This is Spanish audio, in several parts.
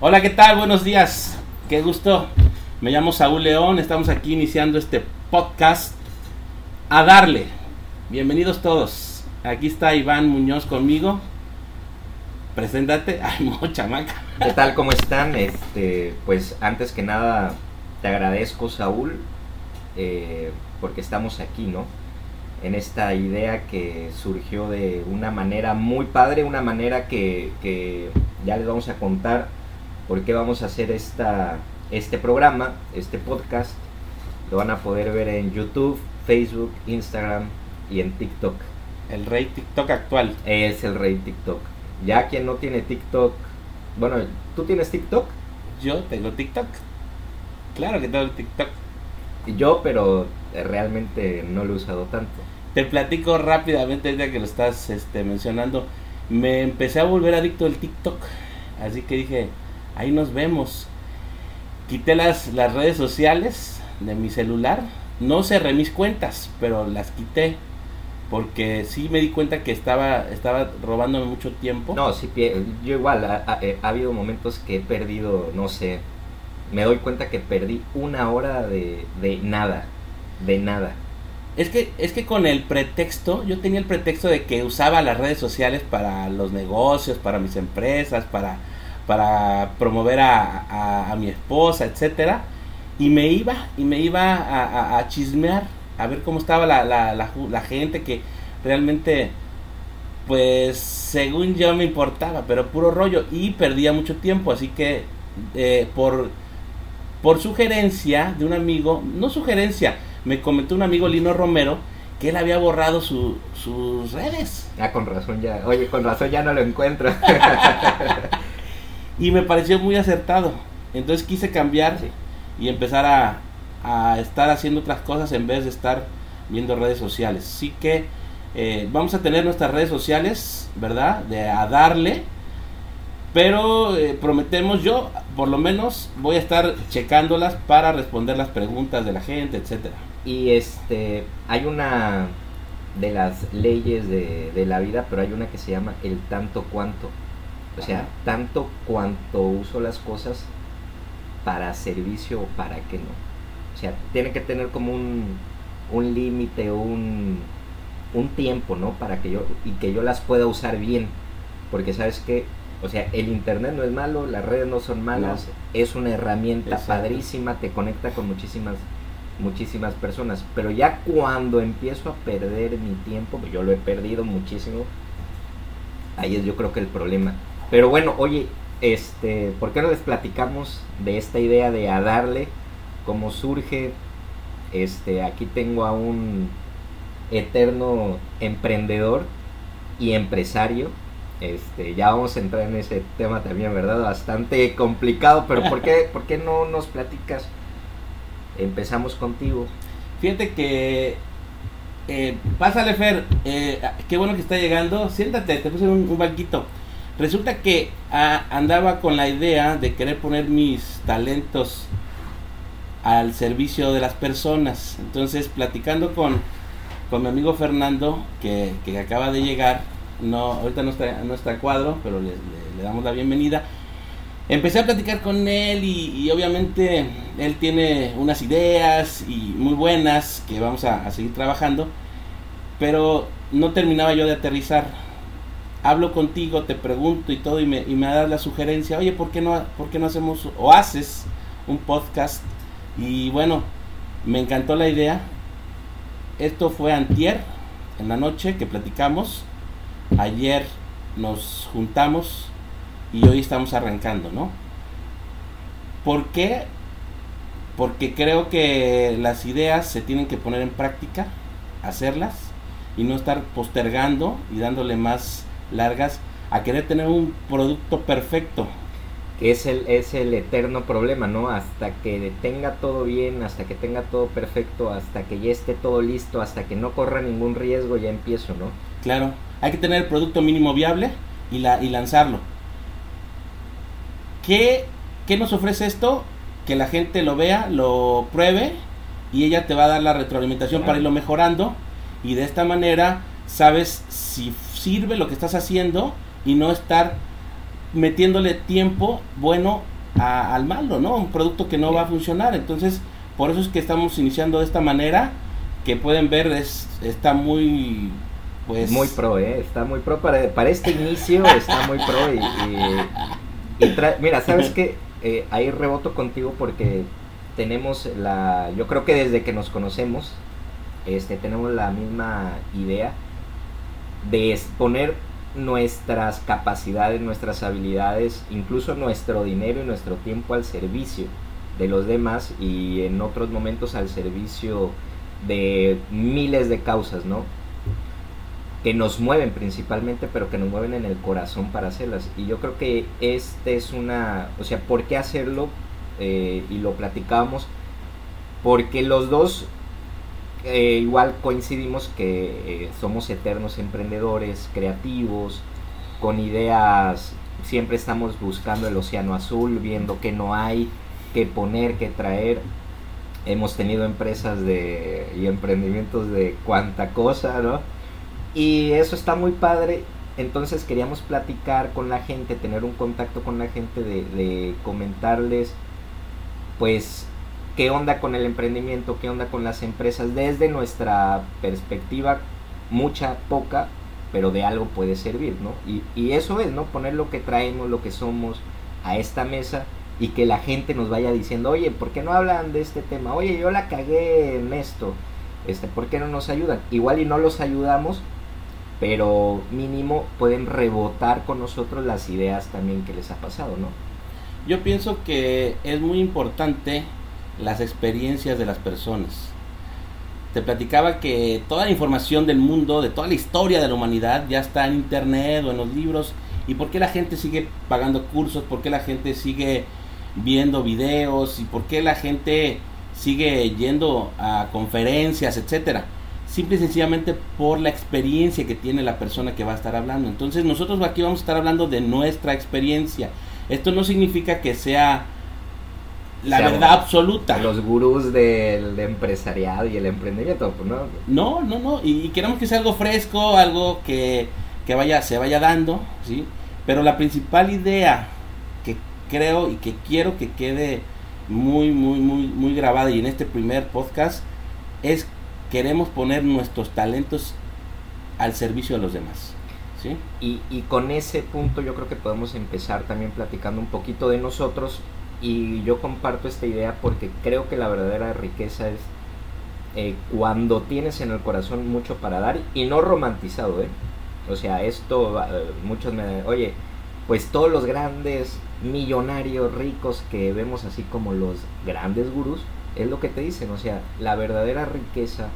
Hola, ¿qué tal? Buenos días. Qué gusto. Me llamo Saúl León. Estamos aquí iniciando este podcast a darle. Bienvenidos todos. Aquí está Iván Muñoz conmigo. Preséntate. Ay, mucha maca. ¿Qué tal? ¿Cómo están? Este, pues antes que nada te agradezco, Saúl, eh, porque estamos aquí, ¿no? En esta idea que surgió de una manera muy padre, una manera que, que ya les vamos a contar por qué vamos a hacer esta, este programa, este podcast. Lo van a poder ver en YouTube, Facebook, Instagram y en TikTok. El rey TikTok actual. Es el rey TikTok. Ya quien no tiene TikTok, bueno, ¿tú tienes TikTok? Yo tengo TikTok. Claro que tengo TikTok. Yo, pero realmente no lo he usado tanto. Te platico rápidamente ya que lo estás este, mencionando. Me empecé a volver adicto al TikTok. Así que dije, ahí nos vemos. Quité las, las redes sociales de mi celular. No cerré mis cuentas, pero las quité. Porque sí me di cuenta que estaba, estaba robándome mucho tiempo. No, sí, yo igual, ha, ha, eh, ha habido momentos que he perdido, no sé, me doy cuenta que perdí una hora de, de nada, de nada. Es que, es que con el pretexto, yo tenía el pretexto de que usaba las redes sociales para los negocios, para mis empresas, para, para promover a, a, a mi esposa, etcétera. Y me iba, y me iba a, a chismear, a ver cómo estaba la, la, la, la gente que realmente, pues, según yo me importaba, pero puro rollo. Y perdía mucho tiempo, así que eh, por, por sugerencia de un amigo, no sugerencia, me comentó un amigo Lino Romero que él había borrado su, sus redes. Ah, con razón ya, oye, con razón ya no lo encuentro. y me pareció muy acertado. Entonces quise cambiar sí. y empezar a, a, estar haciendo otras cosas en vez de estar viendo redes sociales. Así que eh, vamos a tener nuestras redes sociales, ¿verdad? De a darle. Pero eh, prometemos, yo por lo menos voy a estar checándolas para responder las preguntas de la gente, etcétera. Y este, hay una de las leyes de, de, la vida, pero hay una que se llama el tanto cuanto. O sea, tanto cuanto uso las cosas para servicio o para qué no. O sea, tiene que tener como un, un límite, un, un tiempo, ¿no? Para que yo, y que yo las pueda usar bien. Porque sabes que, o sea, el internet no es malo, las redes no son malas, no. es una herramienta Exacto. padrísima, te conecta con muchísimas muchísimas personas, pero ya cuando empiezo a perder mi tiempo, yo lo he perdido muchísimo, ahí es yo creo que el problema. Pero bueno, oye, este, ¿por qué no les platicamos de esta idea de a darle? ¿Cómo surge? Este, aquí tengo a un eterno emprendedor y empresario. Este, ya vamos a entrar en ese tema también, ¿verdad? Bastante complicado, pero ¿por qué, ¿por qué no nos platicas? Empezamos contigo. Fíjate que. Eh, pásale, Fer. Eh, qué bueno que está llegando. Siéntate, te puse un, un banquito. Resulta que ah, andaba con la idea de querer poner mis talentos al servicio de las personas. Entonces, platicando con, con mi amigo Fernando, que, que acaba de llegar, no ahorita no está, no está cuadro, pero le damos la bienvenida empecé a platicar con él y, y, obviamente él tiene unas ideas y muy buenas que vamos a, a, seguir trabajando, pero no terminaba yo de aterrizar. Hablo contigo, te pregunto y todo y me, y me das la sugerencia, oye, ¿por qué, no, ¿por qué no hacemos o haces un podcast? Y bueno, me encantó la idea. Esto fue antier, en la noche que platicamos. Ayer nos juntamos y hoy estamos arrancando, ¿no? ¿Por qué? Porque creo que las ideas se tienen que poner en práctica, hacerlas y no estar postergando y dándole más largas a querer tener un producto perfecto. Que es el, es el eterno problema, ¿no? Hasta que tenga todo bien, hasta que tenga todo perfecto, hasta que ya esté todo listo, hasta que no corra ningún riesgo, ya empiezo, ¿no? Claro, hay que tener el producto mínimo viable y, la, y lanzarlo. ¿Qué, ¿Qué nos ofrece esto? Que la gente lo vea, lo pruebe y ella te va a dar la retroalimentación claro. para irlo mejorando y de esta manera sabes si sirve lo que estás haciendo y no estar metiéndole tiempo bueno al malo, ¿no? Un producto que no va a funcionar. Entonces, por eso es que estamos iniciando de esta manera, que pueden ver, es, está muy... Pues... Muy pro, ¿eh? Está muy pro para, para este inicio, está muy pro y... y, mira, ¿sabes qué? Eh, ahí reboto contigo porque tenemos la... Yo creo que desde que nos conocemos, este, tenemos la misma idea de exponer nuestras capacidades, nuestras habilidades, incluso nuestro dinero y nuestro tiempo al servicio de los demás y en otros momentos al servicio de miles de causas, ¿no? Que nos mueven principalmente, pero que nos mueven en el corazón para hacerlas. Y yo creo que este es una, o sea, ¿por qué hacerlo? Eh, y lo platicamos, porque los dos eh, igual coincidimos que eh, somos eternos emprendedores, creativos, con ideas, siempre estamos buscando el océano azul, viendo qué no hay, qué poner, qué traer. Hemos tenido empresas de, y emprendimientos de cuánta cosa, ¿no? Y eso está muy padre. Entonces queríamos platicar con la gente, tener un contacto con la gente, de comentarles, pues qué onda con el emprendimiento, qué onda con las empresas, desde nuestra perspectiva, mucha, poca, pero de algo puede servir, ¿no? Y, eso es, ¿no? Poner lo que traemos, lo que somos a esta mesa y que la gente nos vaya diciendo, oye, ¿por qué no hablan de este tema? Oye, yo la cagué en esto, este, ¿por qué no nos ayudan? Igual y no los ayudamos, pero mínimo pueden rebotar con nosotros las ideas también que les ha pasado, ¿no? Yo pienso que es muy importante las experiencias de las personas. Te platicaba que toda la información del mundo, de toda la historia de la humanidad, ya está en internet o en los libros. ¿Y por qué la gente sigue pagando cursos? ¿Por qué la gente sigue viendo videos? ¿Y por qué la gente sigue yendo a conferencias, etcétera? Simple y sencillamente por la experiencia que tiene la persona que va a estar hablando. Entonces nosotros aquí vamos a estar hablando de nuestra experiencia. Esto no significa que sea la verdad absoluta. Los gurús del empresariado y el emprendimiento, pues, ¿no? No, no, no. Y, queremos que sea algo fresco, algo que, que, vaya, se vaya dando, ¿sí? Pero la principal idea que creo y que quiero que quede muy, muy, muy, muy grabada y en este primer podcast es queremos poner nuestros talentos al servicio de los demás. ¿sí? Y, y con ese punto yo creo que podemos empezar también platicando un poquito de nosotros y yo comparto esta idea porque creo que la verdadera riqueza es eh, cuando tienes en el corazón mucho para dar y no romantizado, ¿eh? O sea, esto, eh, muchos me... Oye, pues todos los grandes millonarios ricos que vemos así como los grandes gurús, es lo que te dicen, o sea, la verdadera riqueza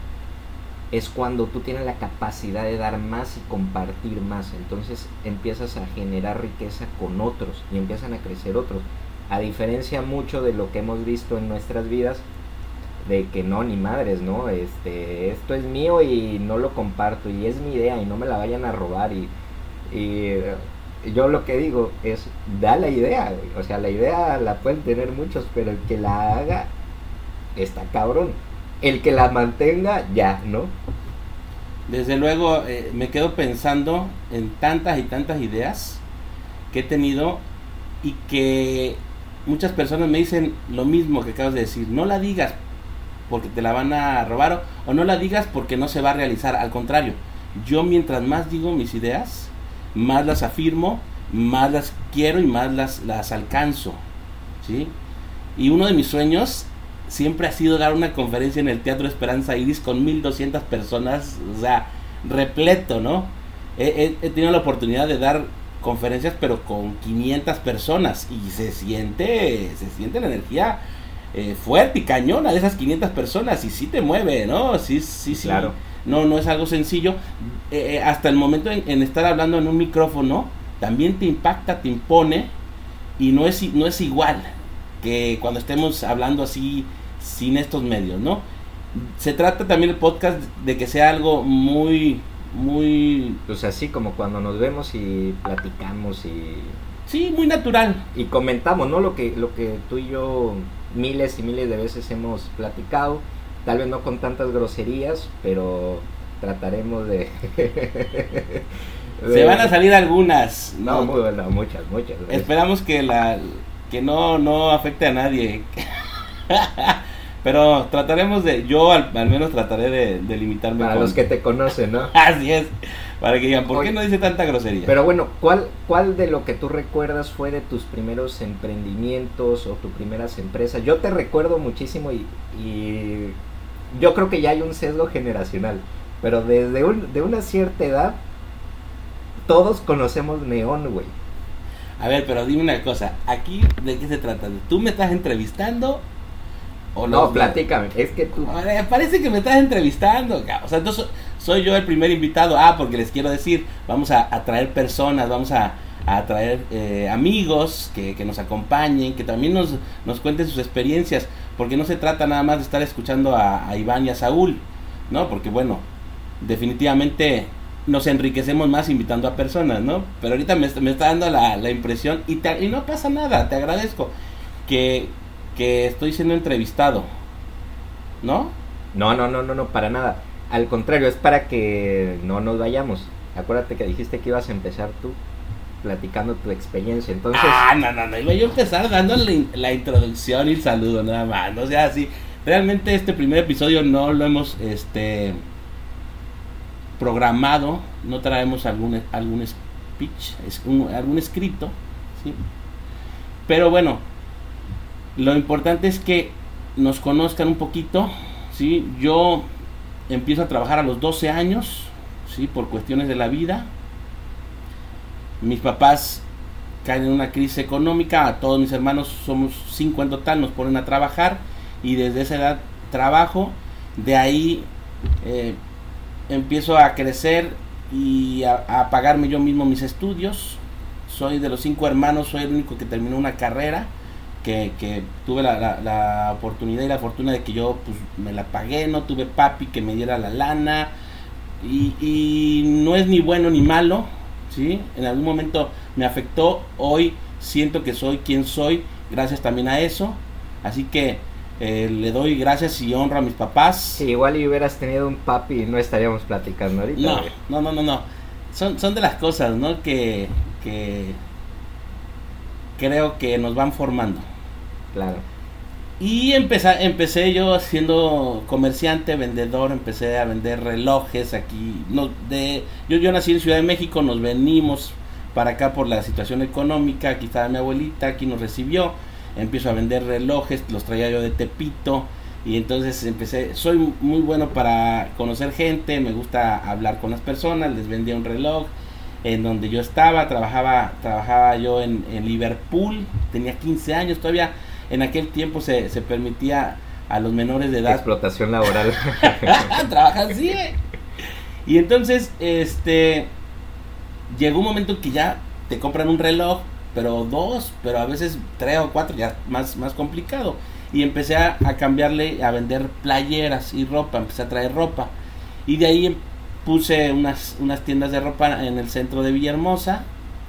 es cuando tú tienes la capacidad de dar más y compartir más, entonces empiezas a generar riqueza con otros y empiezan a crecer otros a diferencia mucho de lo que hemos visto en nuestras vidas, de que no, ni madres, ¿no? Este, esto es mío y no lo comparto y es mi idea y no me la vayan a robar y, yo lo que digo es, da la idea, o sea, la idea la pueden tener muchos, pero el que la haga está cabrón. El que la mantenga, ya, ¿no? Desde luego, eh, me quedo pensando en tantas y tantas ideas que he tenido y que muchas personas me dicen lo mismo que acabas de decir, no la digas porque te la van a robar o, no la digas porque no se va a realizar, al contrario, yo mientras más digo mis ideas, más las afirmo, más las quiero y más las, las alcanzo, ¿sí? Y uno de mis sueños siempre ha sido dar una conferencia en el Teatro Esperanza Iris con 1200 personas, o sea, repleto, ¿no? he tenido la oportunidad de dar conferencias, pero con 500 personas y se siente, se siente la energía eh, fuerte y cañona de esas 500 personas y sí te mueve, ¿no? Sí, sí, sí. Claro. No, no es algo sencillo. Eh, eh, hasta el momento en, estar hablando en un micrófono, también te impacta, te impone y no es, no es igual que cuando estemos hablando así sin estos medios, ¿no? Se trata también el podcast de que sea algo muy muy... Pues así como cuando nos vemos y platicamos y... Sí, muy natural. Y comentamos, ¿no? Lo que, lo que tú y yo miles y miles de veces hemos platicado. Tal vez no con tantas groserías, pero trataremos de... Se van a salir algunas. No, muy bueno, muchas, muchas. Esperamos que la que no no afecte a nadie. Pero trataremos de, yo al, menos trataré de, limitarme. Para los que te conocen, ¿no? Así es. Para que digan, ¿por qué no dice tanta grosería? Pero bueno, ¿cuál, ¿cuál de lo que tú recuerdas fue de tus primeros emprendimientos o tus primeras empresas? Yo te recuerdo muchísimo y, y yo creo que ya hay un sesgo generacional. Pero desde un, de una cierta edad, todos conocemos Neón, güey. A ver, pero dime una cosa, ¿aquí de qué se trata? ¿Tú me estás entrevistando o no? No, platícame, es que tú... parece que me estás entrevistando, o sea, entonces soy yo el primer invitado, ah, porque les quiero decir, vamos a, traer personas, vamos a, a traer eh, amigos que, que, nos acompañen, que también nos, nos cuenten sus experiencias, porque no se trata nada más de estar escuchando a, a Iván y a Saúl, ¿no? Porque bueno, definitivamente nos enriquecemos más invitando a personas, ¿no? Pero ahorita me, me está dando la, la impresión y, y, no pasa nada, te agradezco que, que estoy siendo entrevistado, ¿no? No, no, no, no, no, para nada. Al contrario, es para que no nos vayamos. Acuérdate que dijiste que ibas a empezar tú platicando tu experiencia, entonces... Ah, no, no, no, iba yo a empezar dando la, introducción y el saludo nada más, no sea así. Realmente este primer episodio no lo hemos, este programado, no traemos algún, algún speech, algún escrito, ¿sí? Pero bueno, lo importante es que nos conozcan un poquito, ¿sí? Yo empiezo a trabajar a los 12 años, ¿sí? Por cuestiones de la vida. Mis papás caen en una crisis económica, a todos mis hermanos somos cinco en total, nos ponen a trabajar y desde esa edad trabajo, de ahí eh, empiezo a crecer y a, pagarme yo mismo mis estudios. Soy de los cinco hermanos, soy el único que terminó una carrera, que, tuve la, oportunidad y la fortuna de que yo pues, me la pagué, no tuve papi que me diera la lana. Y, no es ni bueno ni malo, ¿sí? En algún momento me afectó, hoy siento que soy quien soy, gracias también a eso. Así que eh, le doy gracias y honro a mis papás. Sí, igual y hubieras tenido un papi no estaríamos platicando ahorita. No, no, no, no, no. Son, son de las cosas, ¿no? Que, creo que nos van formando. Claro. Y empecé, empecé yo siendo comerciante, vendedor, empecé a vender relojes aquí. No, de, yo, yo nací en Ciudad de México, nos venimos para acá por la situación económica, aquí estaba mi abuelita, aquí nos recibió empiezo a vender relojes, los traía yo de Tepito y entonces empecé, soy muy bueno para conocer gente, me gusta hablar con las personas, les vendía un reloj en donde yo estaba, trabajaba, trabajaba yo en, Liverpool, tenía 15 años, todavía en aquel tiempo se, se permitía a los menores de edad. Explotación laboral. Trabajan así. Y entonces, este, llegó un momento que ya te compran un reloj pero dos, pero a veces tres o cuatro, ya más, más complicado. Y empecé a, cambiarle, a vender playeras y ropa, empecé a traer ropa. Y de ahí puse unas, unas tiendas de ropa en el centro de Villahermosa,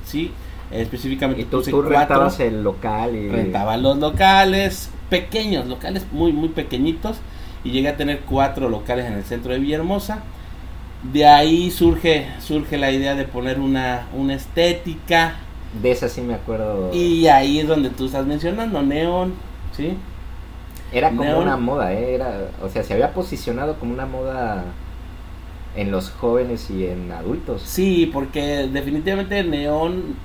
¿sí? Específicamente ¿Y tú, tú rentabas el local y... Rentaba los locales, pequeños, locales muy, muy pequeñitos. Y llegué a tener cuatro locales en el centro de Villahermosa. De ahí surge, surge la idea de poner una, una estética, de esa sí me acuerdo. Y ahí es donde tú estás mencionando, Neon, ¿sí? Era como una moda, ¿eh? Era, o sea, se había posicionado como una moda en los jóvenes y en adultos. Sí, porque definitivamente Neon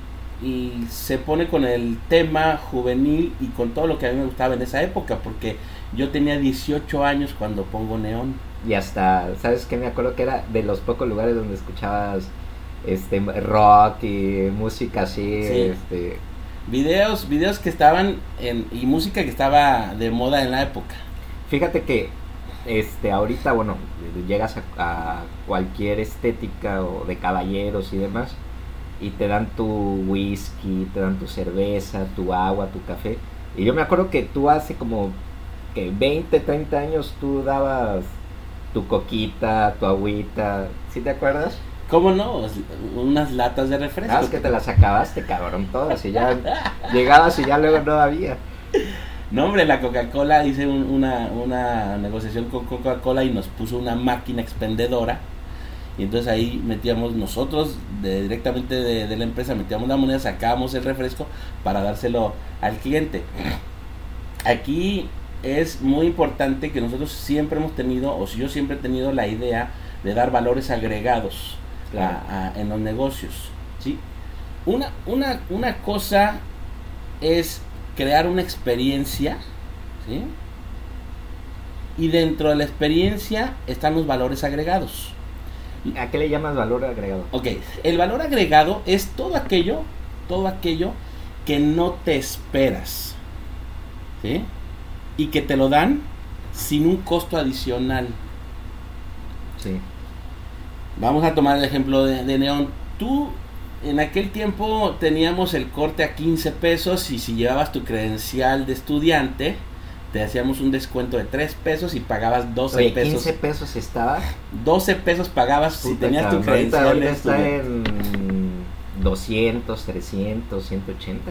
y se pone con el tema juvenil y con todo lo que a mí me gustaba en esa época, porque yo tenía 18 años cuando pongo Neon. Y hasta, ¿sabes qué? Me acuerdo que era de los pocos lugares donde escuchabas este rock y música así, este videos, videos que estaban en y música que estaba de moda en la época. Fíjate que este ahorita bueno, llegas a, cualquier estética o de caballeros y demás y te dan tu whisky, te dan tu cerveza, tu agua, tu café. Y yo me acuerdo que tú hace como que 20, 30 años tú dabas tu coquita, tu agüita, ¿sí te acuerdas? ¿Cómo no? Unas latas de refresco. Ah, es que te las acabaste, cabrón, todas. Y ya llegabas y ya luego no había. No, hombre, la Coca-Cola hice una, una negociación con Coca-Cola y nos puso una máquina expendedora. Y entonces ahí metíamos nosotros de, directamente de, la empresa, metíamos la moneda, sacábamos el refresco para dárselo al cliente. Aquí es muy importante que nosotros siempre hemos tenido, o si yo siempre he tenido la idea de dar valores agregados en los negocios. ¿sí? Una, una, una cosa es crear una experiencia, ¿sí? y dentro de la experiencia están los valores agregados. ¿A qué le llamas valor agregado? Ok, el valor agregado es todo aquello, todo aquello que no te esperas, ¿sí? Y que te lo dan sin un costo adicional. Sí. Vamos a tomar el ejemplo de, de Neón. Tú, en aquel tiempo teníamos el corte a 15 pesos y si llevabas tu credencial de estudiante, te hacíamos un descuento de 3 pesos y pagabas 12 Oye, pesos. 15 pesos estaba. 12 pesos pagabas si tenías tu credencial. Ahorita está en 200, 300, 180.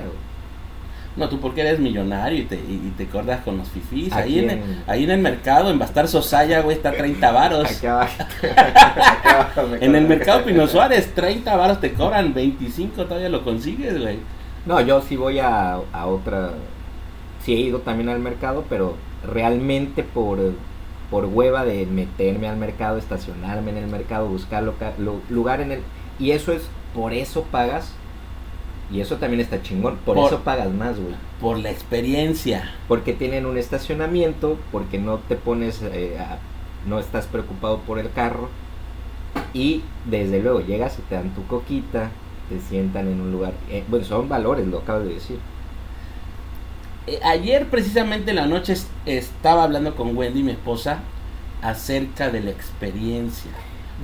No, tú porque eres millonario y te, y, te acordas con los fifís. Ahí en, el, ahí en el mercado, en Bastar Sosaya, güey, está 30 varos. en el mercado Pino Suárez, 30 varos te cobran, 25 todavía lo consigues, güey. No, yo sí voy a, a otra sí he ido también al mercado, pero realmente por, por hueva de meterme al mercado, estacionarme en el mercado, buscar lugar en el... Y eso es, por eso pagas. Y eso también está chingón, por, eso pagas más, güey. Por la experiencia. Porque tienen un estacionamiento, porque no te pones, eh, no estás preocupado por el carro. Y desde luego llegas y te dan tu coquita, te sientan en un lugar. Eh, bueno, son valores, lo acabo de decir. Eh, ayer precisamente en la noche estaba hablando con Wendy, mi esposa, acerca de la experiencia.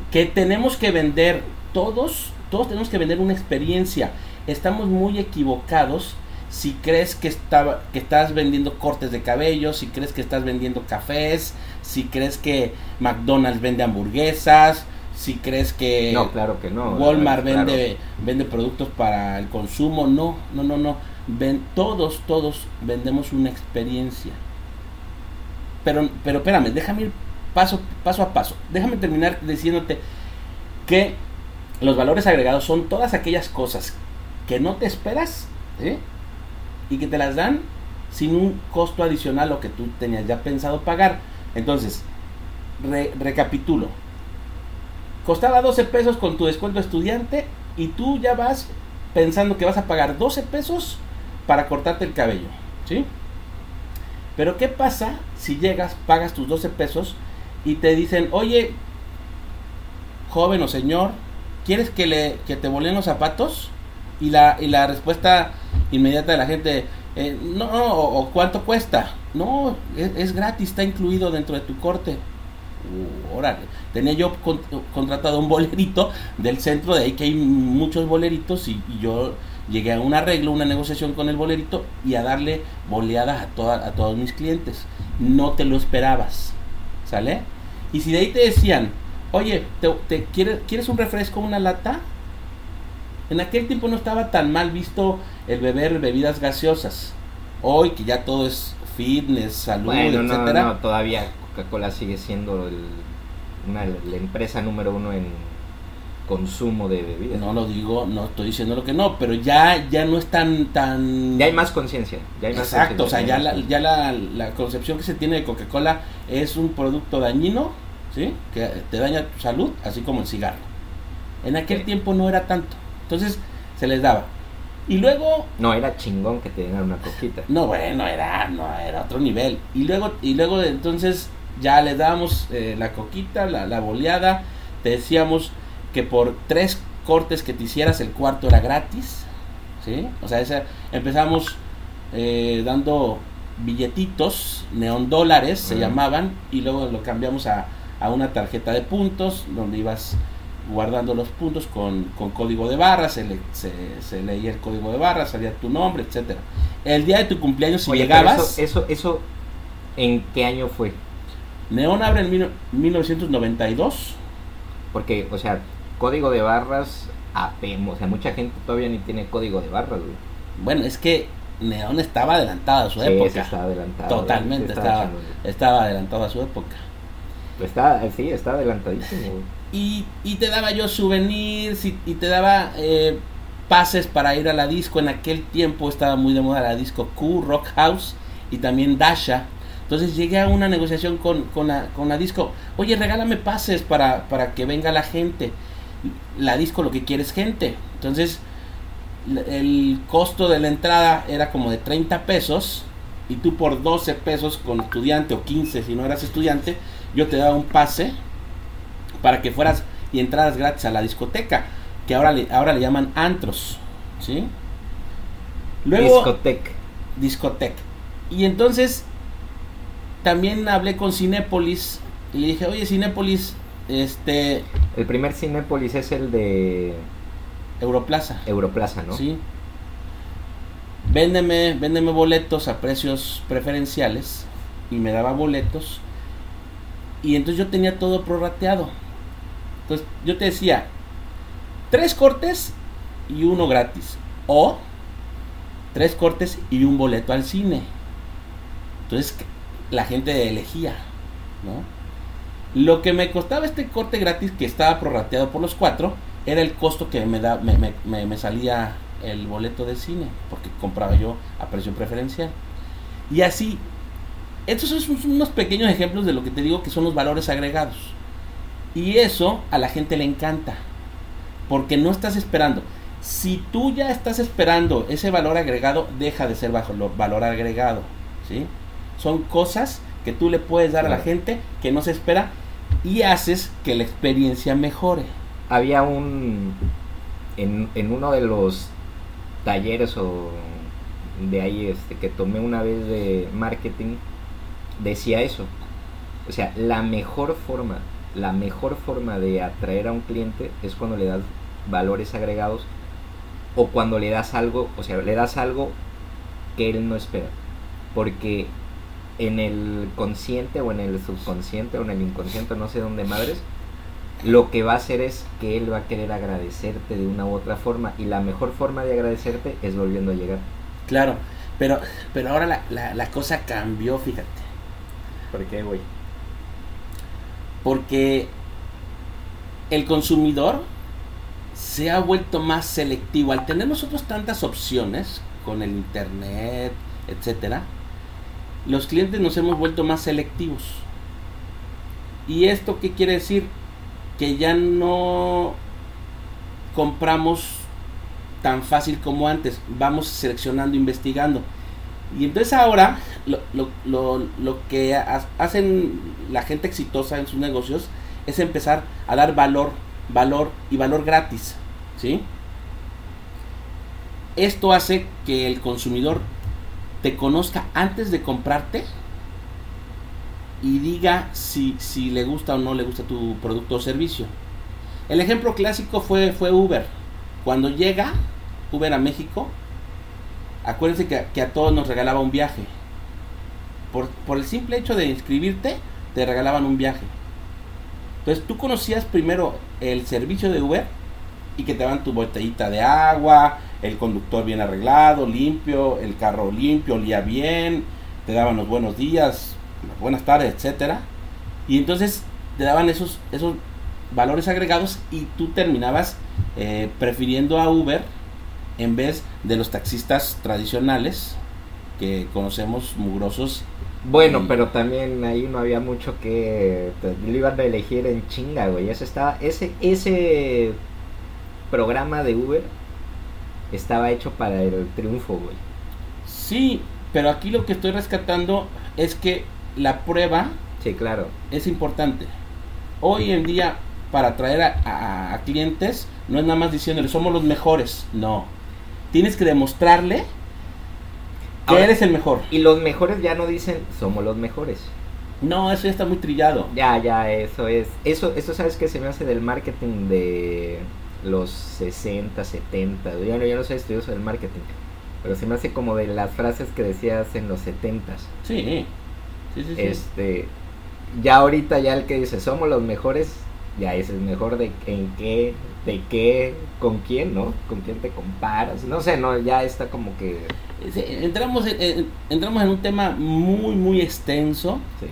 Que tenemos que vender, todos, todos tenemos que vender una experiencia. Estamos muy equivocados si crees que, estaba, que estás vendiendo cortes de cabello, si crees que estás vendiendo cafés, si crees que McDonald's vende hamburguesas, si crees que no, claro que no, Walmart vende, vende productos para el consumo, no, no, no, no ven, todos, todos vendemos una experiencia. Pero, pero espérame, déjame ir paso, paso a paso. Déjame terminar diciéndote que los valores agregados son todas aquellas cosas que no te esperas y que te las dan sin un costo adicional lo que tú tenías ya pensado pagar. Entonces, recapitulo. Costaba 12 pesos con tu descuento estudiante y tú ya vas pensando que vas a pagar 12 pesos para cortarte el cabello, ¿sí? Pero ¿qué pasa si llegas, pagas tus 12 pesos y te dicen, oye, joven o señor, ¿quieres que, le, que te volen los zapatos? Y la, y la respuesta inmediata de la gente, eh, no, o, cuánto cuesta. No, es, gratis, está incluido dentro de tu corte. Uh, órale, tenía yo contratado un bolerito del centro, de ahí que hay muchos boleritos y yo llegué a un arreglo, una negociación con el bolerito y a darle boleadas a, toda, a todos mis clientes. No te lo esperabas, ¿sale? Y si de ahí te decían, oye, te, quieres, ¿quieres un refresco, una lata? En aquel tiempo no estaba tan mal visto el beber bebidas gaseosas. Hoy que ya todo es fitness, salud, etcétera. No, todavía Coca-Cola sigue siendo la empresa número uno en consumo de bebidas. No lo digo, no estoy diciendo lo que no, pero ya ya no es tan tan ya hay más conciencia, ya hay más Exacto, o sea, ya la, ya la, la concepción que se tiene de Coca-Cola es un producto dañino, ¿sí? Que te daña tu salud, así como el cigarro. En aquel tiempo no era tanto. Entonces, se les daba. Y luego no era chingón que te dieran una coquita. No, bueno, era no era otro nivel. Y luego y luego entonces ya les dábamos eh, la coquita, la, la boleada, te decíamos que por tres cortes que te hicieras el cuarto era gratis. ¿sí? O sea, esa, empezamos eh, dando billetitos, neón dólares se llamaban, y luego lo cambiamos a, a, una tarjeta de puntos, donde ibas guardando los puntos con, con código de barras, se, se, leía el código de barras, salía tu nombre, etcétera. El día de tu cumpleaños, si llegabas... Eso, eso, eso, ¿en qué año fue? Neón abre en 1992. Porque, o sea, código de barras apemos, o sea, mucha gente todavía ni tiene código de barras, Bueno, es que Neón estaba adelantado a su época. estaba adelantado. Totalmente, estaba, estaba, adelantado a su época. Está, sí, está adelantadísimo. Y, y te daba yo souvenirs y, y te daba eh, pases para ir a la disco. En aquel tiempo estaba muy de moda la disco Q, Rock House y también Dasha. Entonces llegué a una negociación con, con, la, con la disco. Oye, regálame pases para, para que venga la gente. La disco lo que quiere es gente. Entonces el costo de la entrada era como de 30 pesos y tú por 12 pesos con estudiante o 15 si no eras estudiante, yo te daba un pase para que fueras y entradas gratis a la discoteca, que ahora le, ahora le llaman antros, ¿sí? Luego, Discotec. discoteca. Y entonces también hablé con Cinépolis y le dije, oye Cinépolis, este, El primer Cinépolis es el de Europlaza. Europlaza, ¿no? Sí. Véndeme, véndeme boletos a precios preferenciales y me daba boletos y entonces yo tenía todo prorrateado. Entonces yo te decía, tres cortes y uno gratis o tres cortes y un boleto al cine. Entonces la gente elegía, ¿no? Lo que me costaba este corte gratis que estaba prorrateado por los cuatro era el costo que me, da, me, me- me- me salía el boleto de cine, porque compraba yo a precio preferencial. Y así, estos son unos pequeños ejemplos de lo que te digo que son los valores agregados. Y eso a la gente le encanta, porque no estás esperando. Si tú ya estás esperando ese valor agregado, deja de ser bajo lo- valor agregado. ¿sí? Son cosas que tú le puedes dar a la gente que no se espera y haces que la experiencia mejore. Había un. En, en uno de los talleres o de ahí este, que tomé una vez de marketing, decía eso. O sea, la mejor forma, la mejor forma de atraer a un cliente es cuando le das valores agregados o cuando le das algo, o sea, le das algo que él no espera. Porque en el consciente o en el subconsciente o en el inconsciente, no sé dónde madres, lo que va a hacer es que él va a querer agradecerte de una u otra forma y la mejor forma de agradecerte es volviendo a llegar. Claro, pero, pero ahora la, la, la cosa cambió, fíjate. ¿Por qué, güey? Porque el consumidor se ha vuelto más selectivo. Al tener nosotros tantas opciones con el internet, etcétera, los clientes nos hemos vuelto más selectivos. ¿Y esto qué quiere decir? Que ya no compramos tan fácil como antes. Vamos seleccionando, investigando. Y entonces ahora lo, lo, lo, lo que ha- hacen la gente exitosa en sus negocios es empezar a dar valor, valor y valor gratis. ¿Sí? Esto hace que el consumidor te conozca antes de comprarte y diga si, si le gusta o no le gusta tu producto o servicio. El ejemplo clásico fue, fue Uber. Cuando llega Uber a México, acuérdense que, que a todos nos regalaba un viaje. Por, por el simple hecho de inscribirte, te regalaban un viaje. Entonces tú conocías primero el servicio de Uber y que te daban tu botellita de agua, el conductor bien arreglado, limpio, el carro limpio, olía bien, te daban los buenos días, las buenas tardes, etcétera. Y entonces te daban esos, esos valores agregados y tú terminabas eh, prefiriendo a Uber en vez de los taxistas tradicionales que conocemos mugrosos. Bueno, Y- pero también ahí no había mucho que lo iban a elegir en chinga, güey. Eso estaba ese ese programa de Uber estaba hecho para el triunfo, güey. Sí, pero aquí lo que estoy rescatando es que la prueba Sí, claro. es importante. Hoy en día, para atraer a, a- a clientes, no es nada más diciéndole somos los mejores. No. Tienes que demostrarle que eres el mejor. Y los mejores ya no dicen somos los mejores. No, eso ya está muy trillado. Ya, ya, eso es. Eso, eso sabes que se me hace del marketing de los 60, 70. Yo no, yo no soy estudioso del marketing. Pero se me hace como de las frases que decías en los 70. Sí. Sí, sí, sí. Este, ya ahorita ya el que dice somos los mejores, ya es el mejor de en qué, de qué, con quién, ¿no? Con quién te comparas. No sé, no, ya está como que Sí, Entramos en, en- entramos en un tema muy, muy extenso. sí.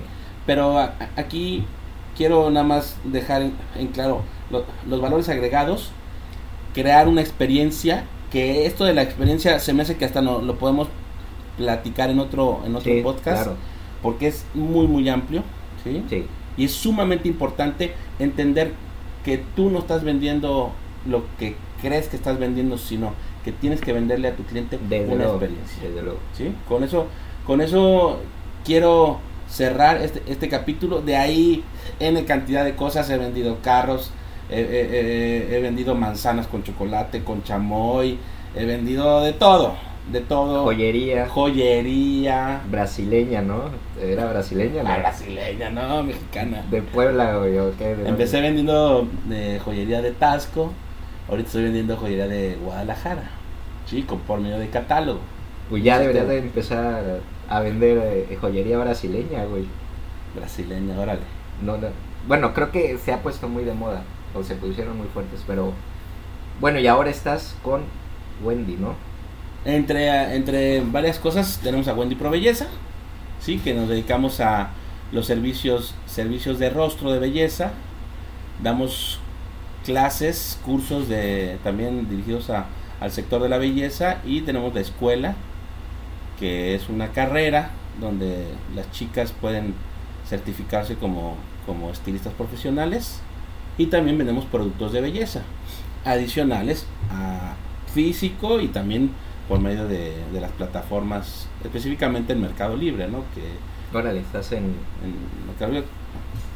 Pero a- aquí quiero nada más dejar en, en claro lo- los valores agregados, crear una experiencia, que esto de la experiencia se me hace que hasta no, lo podemos platicar en otro, en otro Sí, podcast, claro. porque es muy, muy amplio, ¿sí? Sí, Y es sumamente importante entender que tú no estás vendiendo lo que crees que estás vendiendo, sino que tienes que venderle a tu cliente desde una luego. experiencia. Desde luego. ¿sí? Con eso, con eso quiero cerrar este, este capítulo. De ahí, N cantidad de cosas. He vendido carros, he, he- he- he vendido manzanas con chocolate, con chamoy, he vendido de todo, de todo. Joyería Joyería. brasileña, ¿no? Era brasileña, La ¿no? brasileña, no, mexicana. De Puebla, güey, ¿o qué? ¿De dónde? Empecé vendiendo de joyería de Tasco. Ahorita estoy vendiendo joyería de Guadalajara. Chico, por medio de catálogo. Pues ya deberías de empezar a vender eh, joyería brasileña, güey. Brasileña, órale. No, no. Bueno, creo que se ha puesto muy de moda, se pusieron muy fuertes, pero bueno, y ahora estás con Wendy, ¿no? Entre, entre varias cosas tenemos a Wendy Pro Belleza, ¿sí? que nos dedicamos a los servicios, servicios de rostro de belleza. Damos clases, cursos de, también dirigidos a, al sector de la belleza y tenemos la escuela, que es una carrera donde las chicas pueden certificarse como, como estilistas profesionales y también vendemos productos de belleza adicionales a físico y también por medio de, de las plataformas, específicamente en Mercado Libre, ¿no? Que, Órale, estás en en Mercado Libre,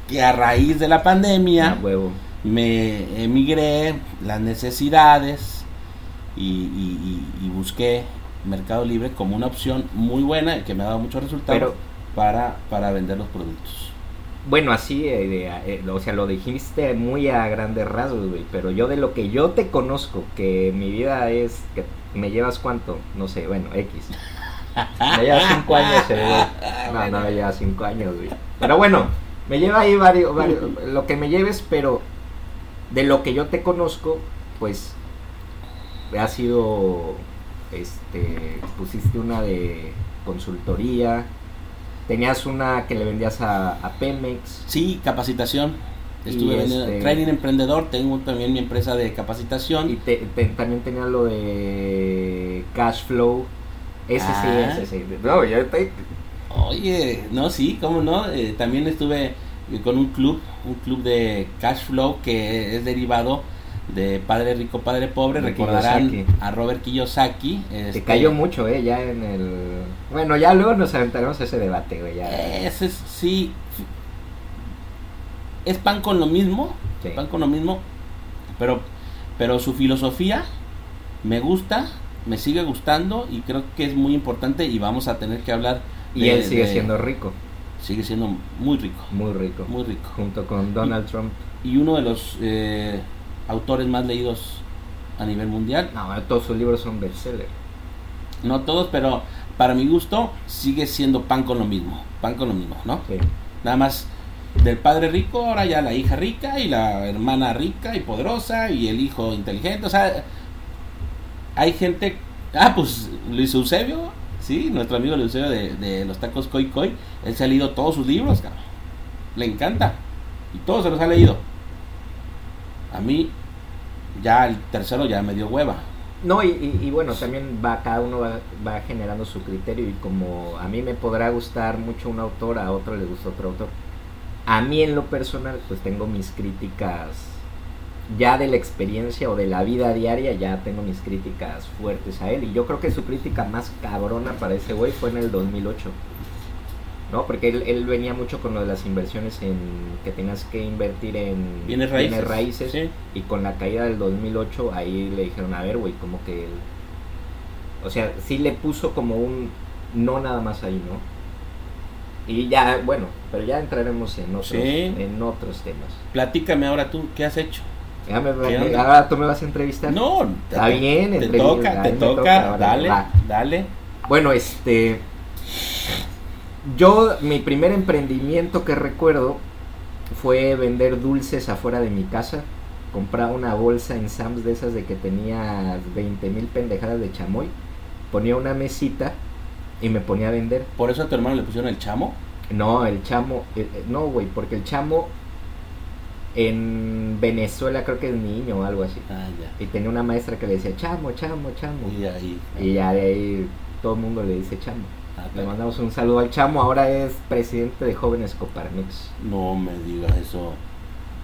que a raíz de la pandemia a huevo. me emigré, las necesidades y, y- y- y busqué Mercado Libre como una opción muy buena y que me ha dado muchos resultados para, para vender los productos. Bueno, así, eh, eh, o sea, lo dijiste muy a grandes rasgos, güey, pero yo de lo que yo te conozco, que mi vida es, que me llevas cuánto, no sé, bueno, X. Me llevas cinco años, eh, güey. No, no me llevas cinco años, güey. Pero bueno, me lleva ahí varios, varios, lo que me lleves, pero de lo que yo te conozco, pues, ha sido, este, pusiste una de consultoría, tenías una que le vendías a, a Pemex, Sí, capacitación. Estuve vendiendo este- training emprendedor, tengo también mi empresa de capacitación. Y te- te- también tenía lo de cash flow. Ese Ah. sí, ese sí. No, yo estoy. Oye, no, sí, cómo no. Eh, también estuve con un club, un club de cash flow que es derivado de Padre Rico, Padre Pobre. De Recordarán Kiyosaki. a Robert Kiyosaki. Te este, cayó mucho, ¿eh? Ya en el. Bueno, ya luego nos aventaremos ese debate, güey. Ya. Ese es, sí. Es pan con lo mismo. Sí. Pan con lo mismo. Pero, pero su filosofía me gusta, me sigue gustando y creo que es muy importante y vamos a tener que hablar. Y él sigue de- siendo rico, Sigue siendo muy rico. muy rico. Muy rico. Junto con Donald Trump. y uno de los eh, autores más leídos a nivel mundial. No, todos sus libros son bestsellers. No todos, pero para mi gusto sigue siendo pan con lo mismo. Pan con lo mismo, ¿no? Sí. Nada más del padre rico, ahora ya la hija rica y la hermana rica y poderosa y el hijo inteligente. O sea, hay gente... Ah, pues Luis Eusebio, sí, nuestro amigo Luis Eusebio de, de los tacos Koi Koi, él se ha leído todos sus libros, cabrón. Le encanta. Y todos se los ha leído. A mí, ya el tercero ya me dio hueva. No, y, y- bueno, también va, cada uno va, va generando su criterio y como a mí me podrá gustar mucho un autor, a otro le gusta otro autor. A mí en lo personal, pues tengo mis críticas ya de la experiencia o de la vida diaria, ya tengo mis críticas fuertes a él. Y yo creo que su crítica más cabrona para ese güey fue en el 2008. ¿No? Porque él, él venía mucho con lo de las inversiones en que tenías que invertir en Bienes raíces. raíces Sí. y con la caída del 2008 ahí le dijeron, a ver, güey, como que... él- O sea, sí le puso como un no nada más ahí, ¿no? Y ya, bueno, pero ya entraremos en otros, Sí. en otros temas. Platícame ahora tú, ¿qué has hecho? Ya me, ¿Qué me- ahora tú me vas a entrevistar. No, Está bien, te entrevista, toca, te toca, dale, va. dale. Bueno, este. Yo, mi primer emprendimiento que recuerdo fue vender dulces afuera de mi casa. Compraba una bolsa en Sam's de esas de que tenía 20 mil pendejadas de chamoy. Ponía una mesita y me ponía a vender. Por eso a tu hermano le pusieron el chamo. No, el chamo. eh, eh, no, güey, porque el chamo En Venezuela creo que es niño o algo así. Ah, ya. Y tenía una maestra que le decía, chamo, chamo, chamo. Y ahí. Y ya de ahí todo el mundo le dice chamo. Le mandamos un saludo al chamo, ahora es presidente de Jóvenes Coparmex. No me digas eso.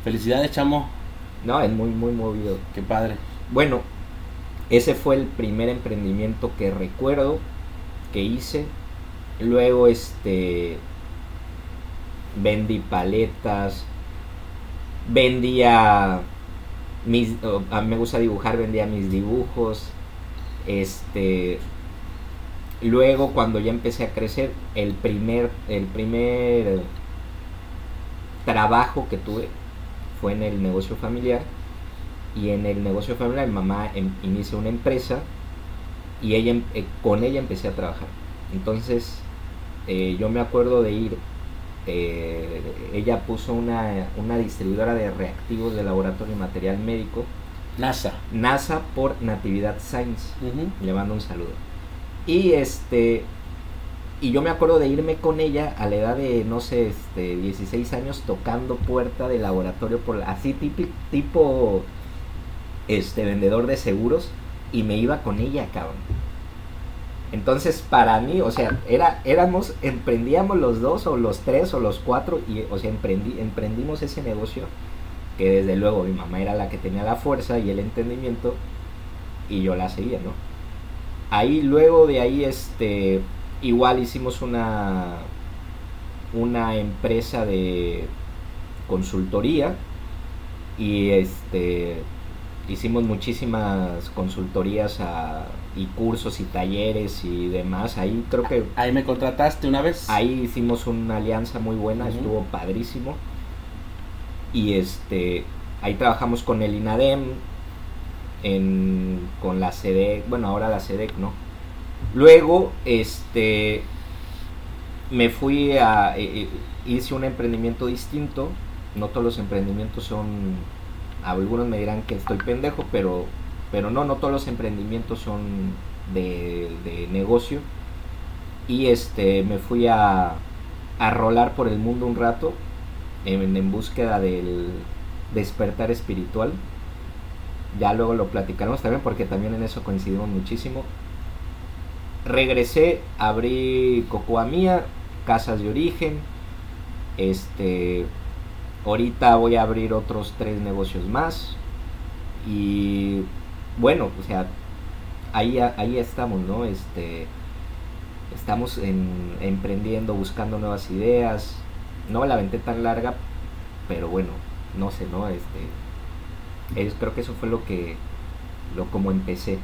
Felicidades, chamo. No, es muy, muy movido. Qué padre. Bueno, ese fue el primer emprendimiento que recuerdo que hice. Luego, este, vendí paletas, vendía mis, a mí me gusta dibujar, vendía mis dibujos. Este, luego cuando ya empecé a crecer, el primer, el primer trabajo que tuve fue en el negocio familiar. Y en el negocio familiar mi mamá em- inicia una empresa y ella em- eh, con ella empecé a trabajar. Entonces eh, yo me acuerdo de ir eh, ella puso una, una distribuidora de reactivos de laboratorio y material médico. NASA. NASA por Natividad Science. Le mando un saludo. Y este y yo me acuerdo de irme con ella a la edad de no sé, este 16 años tocando puerta de laboratorio por así típico tipo este vendedor de seguros y me iba con ella, cabrón. Entonces, para mí, o sea, era éramos emprendíamos los dos o los tres o los cuatro y o sea, emprendí emprendimos ese negocio que desde luego mi mamá era la que tenía la fuerza y el entendimiento y yo la seguía, ¿no? Ahí luego de ahí este igual hicimos una una empresa de consultoría y este hicimos muchísimas consultorías a- y cursos y talleres y demás. Ahí creo que Ahí me contrataste una vez. Ahí hicimos una alianza muy buena, estuvo padrísimo. Y este, ahí trabajamos con el INADEM, en, con la SEDEC, bueno, ahora la SEDEC, ¿no? Luego, este, me fui a, eh, eh, hice un emprendimiento distinto. No todos los emprendimientos son, algunos me dirán que estoy pendejo, pero, pero no, no todos los emprendimientos son de, negocio y este me fui a, a rolar por el mundo un rato en búsqueda del despertar espiritual ya luego lo platicaremos también porque también en eso coincidimos muchísimo regresé abrí Cocoa Mía casas de origen este ahorita voy a abrir otros tres negocios más y bueno o sea ahí ahí estamos no este estamos en, emprendiendo, buscando nuevas ideas. No la aventé tan larga, pero bueno, no sé, ¿no? Este, creo que eso fue lo que, lo como empecé,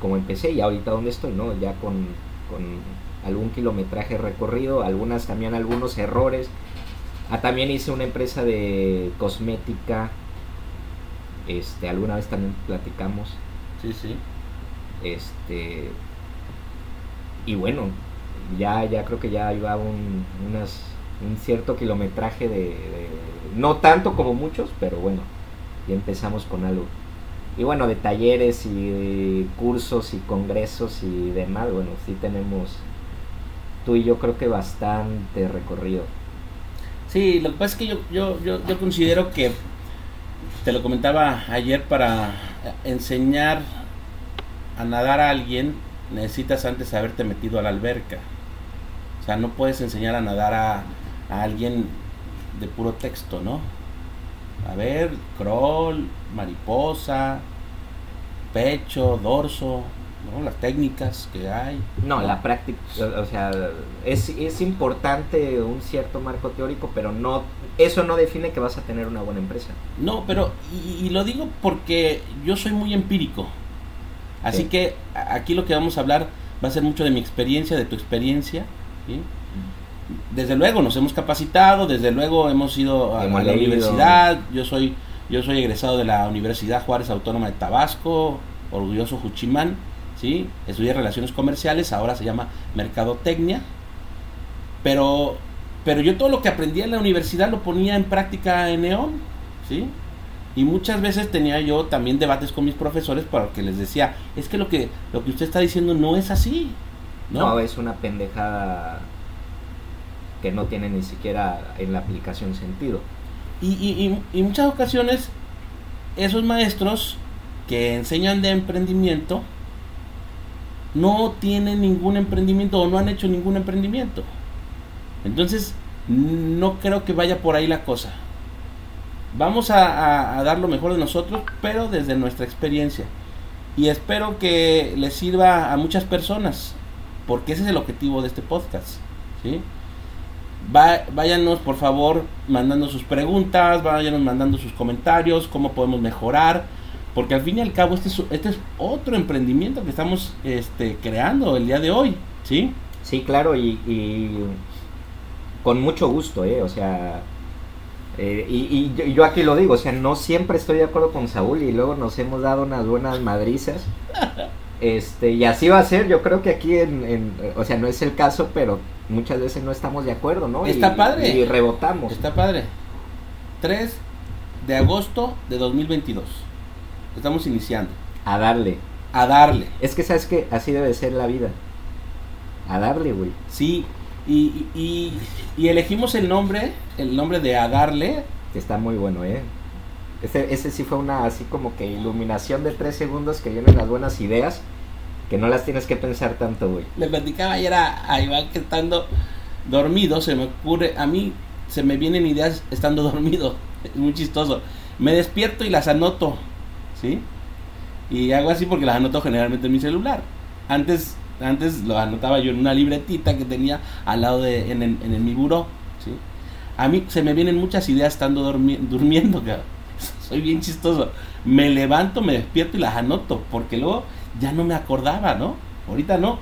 como empecé y ahorita donde estoy, ¿no? Ya con, con algún kilometraje recorrido, algunas también algunos errores. Ah, también hice una empresa de cosmética, este, alguna vez también platicamos. Sí, sí. Este. Y bueno, ya, ya creo que ya iba un, unas, un cierto kilometraje de, de- No tanto como muchos, pero bueno, ya empezamos con algo. Y bueno, de talleres y cursos y congresos y demás, bueno, sí tenemos tú y yo creo que bastante recorrido. Sí, lo que pasa es que yo, yo, yo, yo considero que, te lo comentaba ayer, para enseñar a nadar a alguien, necesitas antes haberte metido a la alberca. O sea, no puedes enseñar a nadar a, a alguien de puro texto, ¿no? A ver, crawl, mariposa, pecho, dorso, ¿no? Las técnicas que hay. No, la práctica, o sea, es, es importante un cierto marco teórico, pero no eso no define que vas a tener una buena empresa. No, pero, y, y lo digo porque yo soy muy empírico. Así Sí. que aquí lo que vamos a hablar va a ser mucho de mi experiencia, de tu experiencia. ¿sí? Desde luego nos hemos capacitado, desde luego hemos ido a, Hemos a la leído. universidad. Yo soy, yo soy egresado de la Universidad Juárez Autónoma de Tabasco, orgulloso Juchimán. ¿sí? Estudié relaciones comerciales, ahora se llama mercadotecnia. Pero, pero yo todo lo que aprendí en la universidad lo ponía en práctica en Neón. ¿sí? Y muchas veces tenía yo también debates con mis profesores porque les decía, es que lo que, lo que usted está diciendo no es así. No, ¿no? es una pendejada que no tiene ni siquiera en la aplicación sentido. Y, y, y, muchas ocasiones esos maestros que enseñan de emprendimiento no tienen ningún emprendimiento o no han hecho ningún emprendimiento. Entonces, no creo que vaya por ahí la cosa. Vamos a, a dar lo mejor de nosotros, pero desde nuestra experiencia. Y espero que les sirva a muchas personas, porque ese es el objetivo de este podcast. ¿sí? Va, váyanos por favor mandando sus preguntas, váyanos mandando sus comentarios, cómo podemos mejorar, porque al fin y al cabo este es, este es otro emprendimiento que estamos este, creando el día de hoy, ¿sí? Sí, claro, y, y con mucho gusto, ¿eh? O sea, eh, y, y yo, yo aquí lo digo, o sea, no siempre estoy de acuerdo con Saúl y luego nos hemos dado unas buenas madrizas. Este, y así va a ser, yo creo que aquí en, en, o sea, no es el caso, pero muchas veces no estamos de acuerdo, ¿no? Está y, padre. Y rebotamos. Está padre. 3 de agosto de 2022. Estamos iniciando. A darle. A darle. Es que sabes que así debe ser la vida. A darle, güey. Sí, y, y, y elegimos el nombre, el nombre de A darle. Que está muy bueno, ¿eh? Ese, ese sí fue una así como que iluminación de tres segundos que vienen las buenas ideas, que no las tienes que pensar tanto, güey. Le platicaba ayer a, a Iván que estando dormido se me ocurre, a mí se me vienen ideas estando dormido, es muy chistoso. Me despierto y las anoto, ¿sí? Y hago así porque las anoto generalmente en mi celular. Antes, antes lo anotaba yo en una libretita que tenía al lado de, en, en el, mi buró, ¿sí? A mí se me vienen muchas ideas estando durmi durmiendo, cabrón soy bien chistoso. Me levanto, me despierto y las anoto, porque luego ya no me acordaba, ¿no? Ahorita no.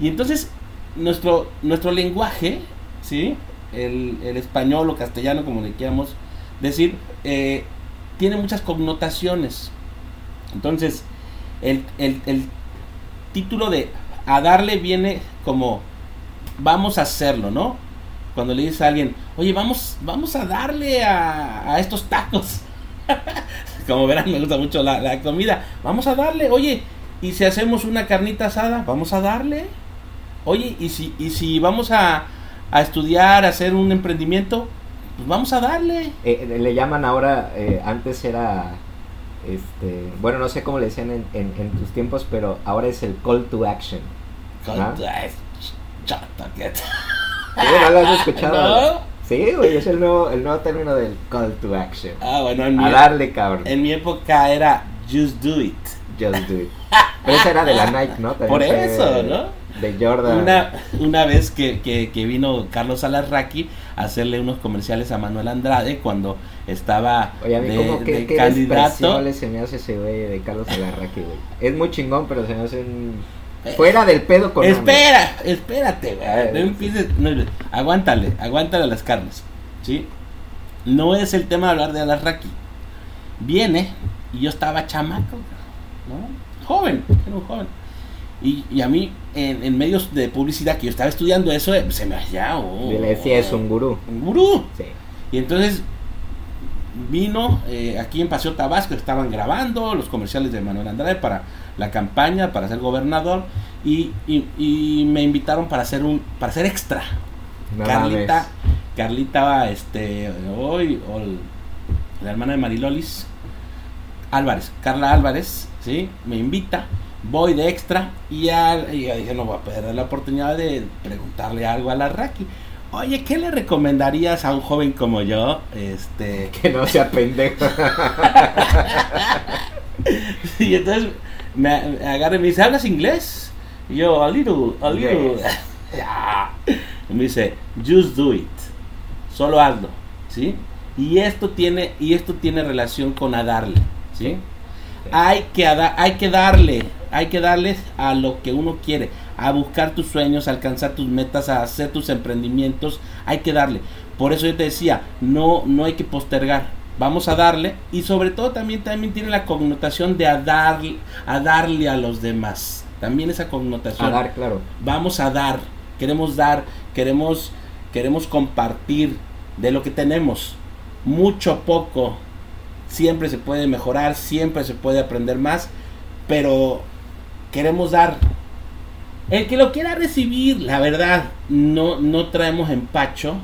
Y entonces, nuestro, nuestro lenguaje, ¿sí? El, el español o castellano, como le quieramos decir, eh, tiene muchas connotaciones. Entonces, el, el, el título de a darle viene como vamos a hacerlo, ¿no? Cuando le dices a alguien, oye, vamos, vamos a darle a, a estos tacos. Como verán, me gusta mucho la, la, comida. Vamos a darle, oye, y si hacemos una carnita asada, vamos a darle. Oye, y si, y si vamos a, a estudiar, a hacer un emprendimiento, pues vamos a darle. Eh, le llaman ahora, eh, antes era, este, bueno, no sé cómo le decían en, en, en, tus tiempos, pero ahora es el call to action. Call ¿Ah? to action. ¿No lo has escuchado? ¿No? Sí, güey, es el nuevo, el nuevo término del call to action. Ah, bueno, en a mi, darle, cabrón. En mi época era just do it. Just do it. Pero esa era de la Nike, ¿no? También Por eso, ¿no? De Jordan. Una, una vez que, que, que vino Carlos Alarraqui a hacerle unos comerciales a Manuel Andrade cuando estaba Oye, a mí de, como que, de qué candidato. se me hace ese güey de Carlos Alarraqui, güey. Es muy chingón, pero se me hace un... Fuera del pedo con Espera, espérate, güey. No empieces. No, aguántale, aguántale las carnes. ¿Sí? No es el tema de hablar de Alarraqui. Viene y yo estaba chamaco, ¿no? Joven, era un joven. Y, y a mí, en, en, medios de publicidad que yo estaba estudiando eso, se me hacía. Oh, le decía, es un gurú. Un gurú. Sí. Y entonces vino eh, aquí en Paseo Tabasco, estaban grabando los comerciales de Manuel Andrade para la campaña, para ser gobernador, y, y, y me invitaron para hacer un para ser extra. Carlita. Carlita, este, hoy, la hermana de Marilolis, Álvarez, Carla Álvarez, ¿sí? Me invita, voy de extra y ya, y dije, no voy a perder la oportunidad de preguntarle algo a la Raki. Oye, ¿qué le recomendarías a un joven como yo? Este. Que no sea pendejo. y entonces me, agarra y me dice, ¿hablas inglés? Y yo, a little, a little. Yes. y me dice, just do it. Solo hazlo, ¿sí? Y esto tiene, y esto tiene relación con a darle, ¿sí? Hay, que hay que darle, hay que darle a lo que uno quiere, a buscar tus sueños, a alcanzar tus metas, a hacer tus emprendimientos, hay que darle. Por eso yo te decía, no, no hay que postergar, vamos a darle y sobre todo también, también tiene la connotación de a, dar, a darle a los demás. También esa connotación. A dar, claro. Vamos a dar, queremos dar, queremos, queremos compartir de lo que tenemos. Mucho, poco, siempre se puede mejorar, siempre se puede aprender más, pero queremos dar. El que lo quiera recibir, la verdad, no, no traemos empacho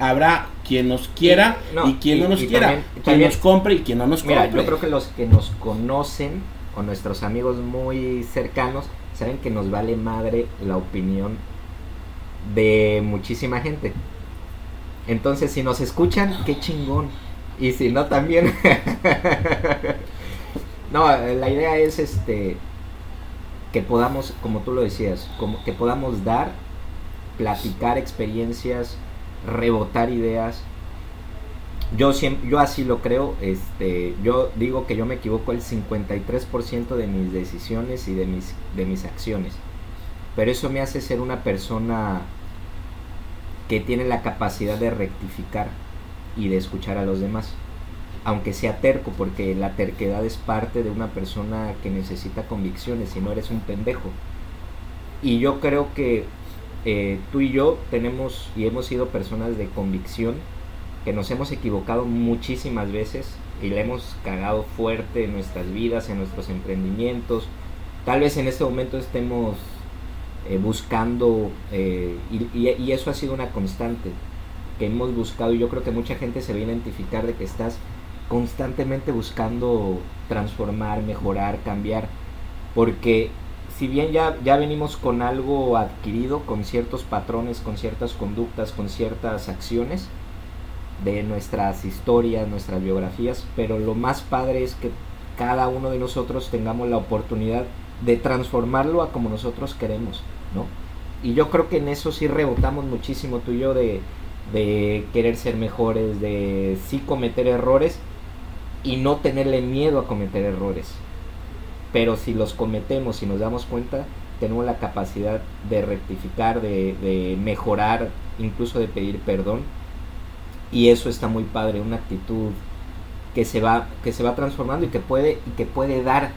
habrá quien nos quiera Y- no, y quien no nos y quiera, también- quien también- nos compre y quien no nos compre. Yo creo que los que nos conocen o nuestros amigos muy cercanos saben que nos vale madre la opinión de muchísima gente. Entonces, si nos escuchan, qué chingón. Y si no, también. no, la idea es este que podamos, como tú lo decías, como que podamos dar, platicar experiencias, rebotar ideas. Yo siempre, yo así lo creo, este, yo digo que yo me equivoco el 53% de mis decisiones y de mis, de mis acciones. Pero eso me hace ser una persona que tiene la capacidad de rectificar y de escuchar a los demás. Aunque sea terco, porque la terquedad es parte de una persona que necesita convicciones, si no eres un pendejo. Y yo creo que eh, tú y yo tenemos y hemos sido personas de convicción, que nos hemos equivocado muchísimas veces y le hemos cagado fuerte en nuestras vidas, en nuestros emprendimientos. Tal vez en este momento estemos eh, buscando, eh, y, eso ha sido una constante, que hemos buscado, y yo creo que mucha gente se va a identificar de que estás constantemente buscando transformar, mejorar, cambiar, porque si bien ya, ya venimos con algo adquirido, con ciertos patrones, con ciertas conductas, con ciertas acciones de nuestras historias, nuestras biografías, pero lo más padre es que cada uno de nosotros tengamos la oportunidad de transformarlo a como nosotros queremos, ¿no? Y yo creo que en eso sí rebotamos muchísimo tú y yo de, de querer ser mejores, de sí cometer errores y no tenerle miedo a cometer errores. Pero si los cometemos y nos damos cuenta, tenemos la capacidad de rectificar, de, de mejorar, incluso de pedir perdón. Y eso está muy padre, una actitud que se va, que se va transformando y que puede, y que puede dar,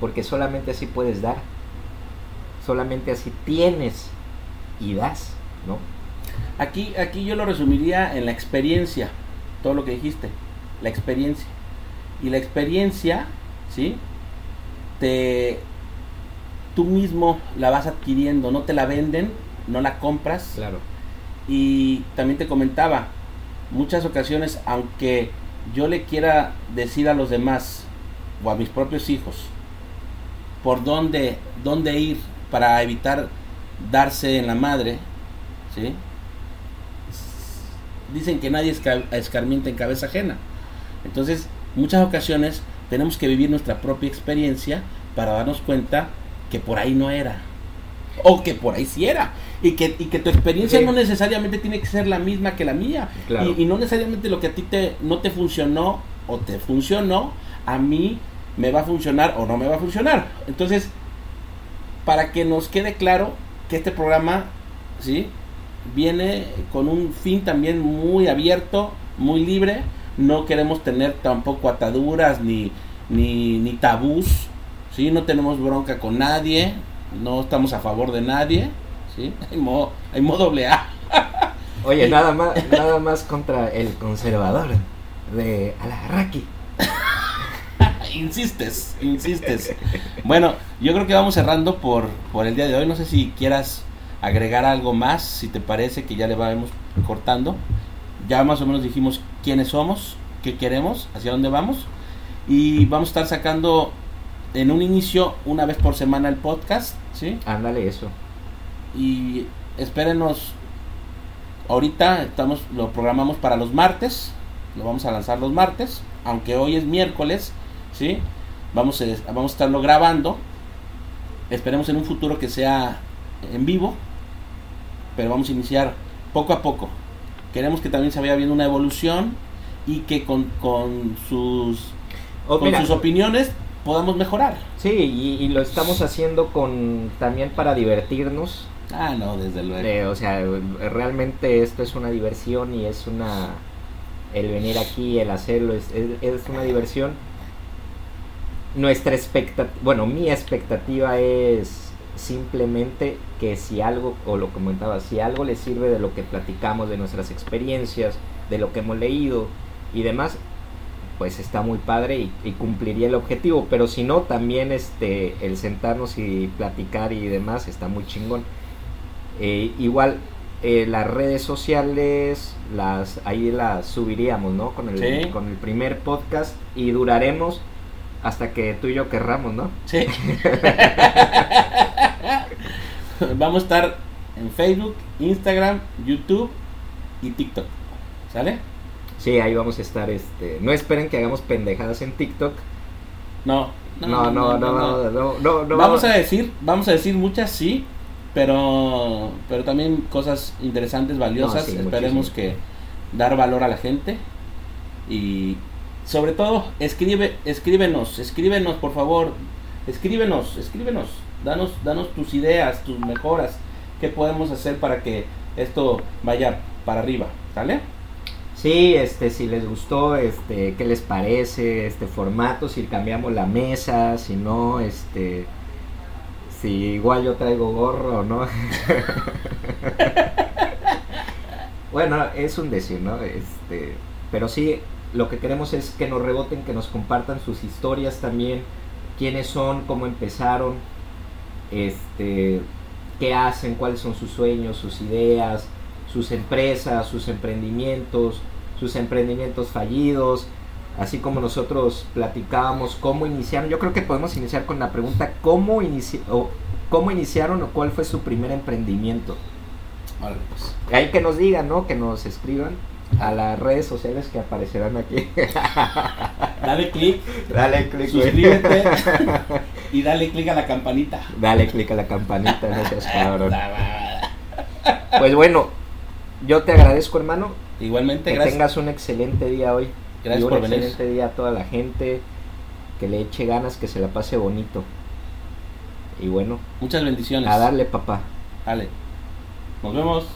porque solamente así puedes dar. Solamente así tienes y das, ¿no? Aquí, aquí yo lo resumiría en la experiencia, todo lo que dijiste, la experiencia. Y la experiencia, ¿sí? Te, tú mismo la vas adquiriendo, no te la venden, no la compras. Claro. Y también te comentaba, muchas ocasiones, aunque yo le quiera decir a los demás o a mis propios hijos por dónde, dónde ir para evitar darse en la madre, ¿sí? Dicen que nadie esca- escarmienta en cabeza ajena. Entonces, muchas ocasiones tenemos que vivir nuestra propia experiencia para darnos cuenta que por ahí no era. O que por ahí sí era. Y que, y que tu experiencia Sí. no necesariamente tiene que ser la misma que la mía. Claro. Y, y no necesariamente lo que a ti te, no te funcionó o te funcionó, a mí me va a funcionar o no me va a funcionar. Entonces, para que nos quede claro que este programa, ¿sí? Viene con un fin también muy abierto, muy libre. No queremos tener tampoco ataduras ni, ni, ni tabús, ¿sí? No tenemos bronca con nadie, no estamos a favor de nadie, ¿sí? Hay modo, hay modo doble A. Oye, nada más, nada más contra el conservador de Alarraqui. insistes, insistes. Bueno, yo creo que vamos cerrando por, por el día de hoy. No sé si quieras agregar algo más, si te parece que ya le vamos cortando. Ya más o menos dijimos quiénes somos, qué queremos, hacia dónde vamos. Y vamos a estar sacando en un inicio, una vez por semana, el podcast, ¿sí? Ándale eso. Y espérenos. Ahorita estamos, lo programamos para los martes. Lo vamos a lanzar los martes. Aunque hoy es miércoles. ¿sí? Vamos a, vamos a estarlo grabando. Esperemos en un futuro que sea en vivo. Pero vamos a iniciar poco a poco. Queremos que también se vaya viendo una evolución. Y que con, con sus, Oh, con sus opiniones podamos mejorar. sí, y, y lo estamos haciendo con también para divertirnos. Ah, no, desde luego. Eh, o sea, realmente esto es una diversión y es una... El venir aquí, el hacerlo, es, es, es una diversión. Nuestra expectativa, bueno, mi expectativa es simplemente que si algo, o lo comentaba, si algo les sirve de lo que platicamos, de nuestras experiencias, de lo que hemos leído y demás, pues está muy padre y, y cumpliría el objetivo. Pero si no, también este, el sentarnos y platicar y demás está muy chingón. Eh, igual eh, las redes sociales, las ahí las subiríamos, ¿no? Con el, Sí. con el primer podcast y duraremos hasta que tú y yo querramos, ¿no? Sí. Vamos a estar en Facebook, Instagram, YouTube y TikTok. ¿Sale? Sí, ahí vamos a estar, este, no esperen que hagamos pendejadas en TikTok. No. No, no, no, no, no, no, no, Vamos a decir, vamos a decir muchas sí, pero pero también cosas interesantes, valiosas. Sí, Esperemos muchísimo. que dar valor a la gente y sobre todo escribe, escríbenos, escríbenos por favor, escríbenos, escríbenos, danos, danos tus ideas, tus mejoras, qué podemos hacer para que esto vaya para arriba, ¿sale? Sí, este, si les gustó, este, qué les parece este formato, si cambiamos la mesa, si no, este, si igual yo traigo gorro, ¿no? bueno, es un decir, ¿no? Este, pero sí, lo que queremos es que nos reboten, que nos compartan sus historias también, quiénes son, cómo empezaron, este, qué hacen, cuáles son sus sueños, sus ideas, sus empresas, sus emprendimientos, sus emprendimientos fallidos, así como nosotros platicábamos cómo iniciaron. Yo creo que podemos iniciar con la pregunta cómo, inici o, cómo iniciaron o cuál fue su primer emprendimiento. Pues. Ahí que nos digan, ¿no? Que nos escriban a las redes sociales que aparecerán aquí. Dale click, Dale click, güey. suscríbete y dale click a la campanita. Dale click a la campanita, no seas cabrón. Pues bueno, yo te agradezco, hermano. Igualmente, Que gracias. tengas un excelente día hoy. Gracias y un por venir. excelente día a toda la gente. Que le eche ganas, que se la pase bonito. Y bueno, Muchas bendiciones. a darle papá. Dale. Nos vemos.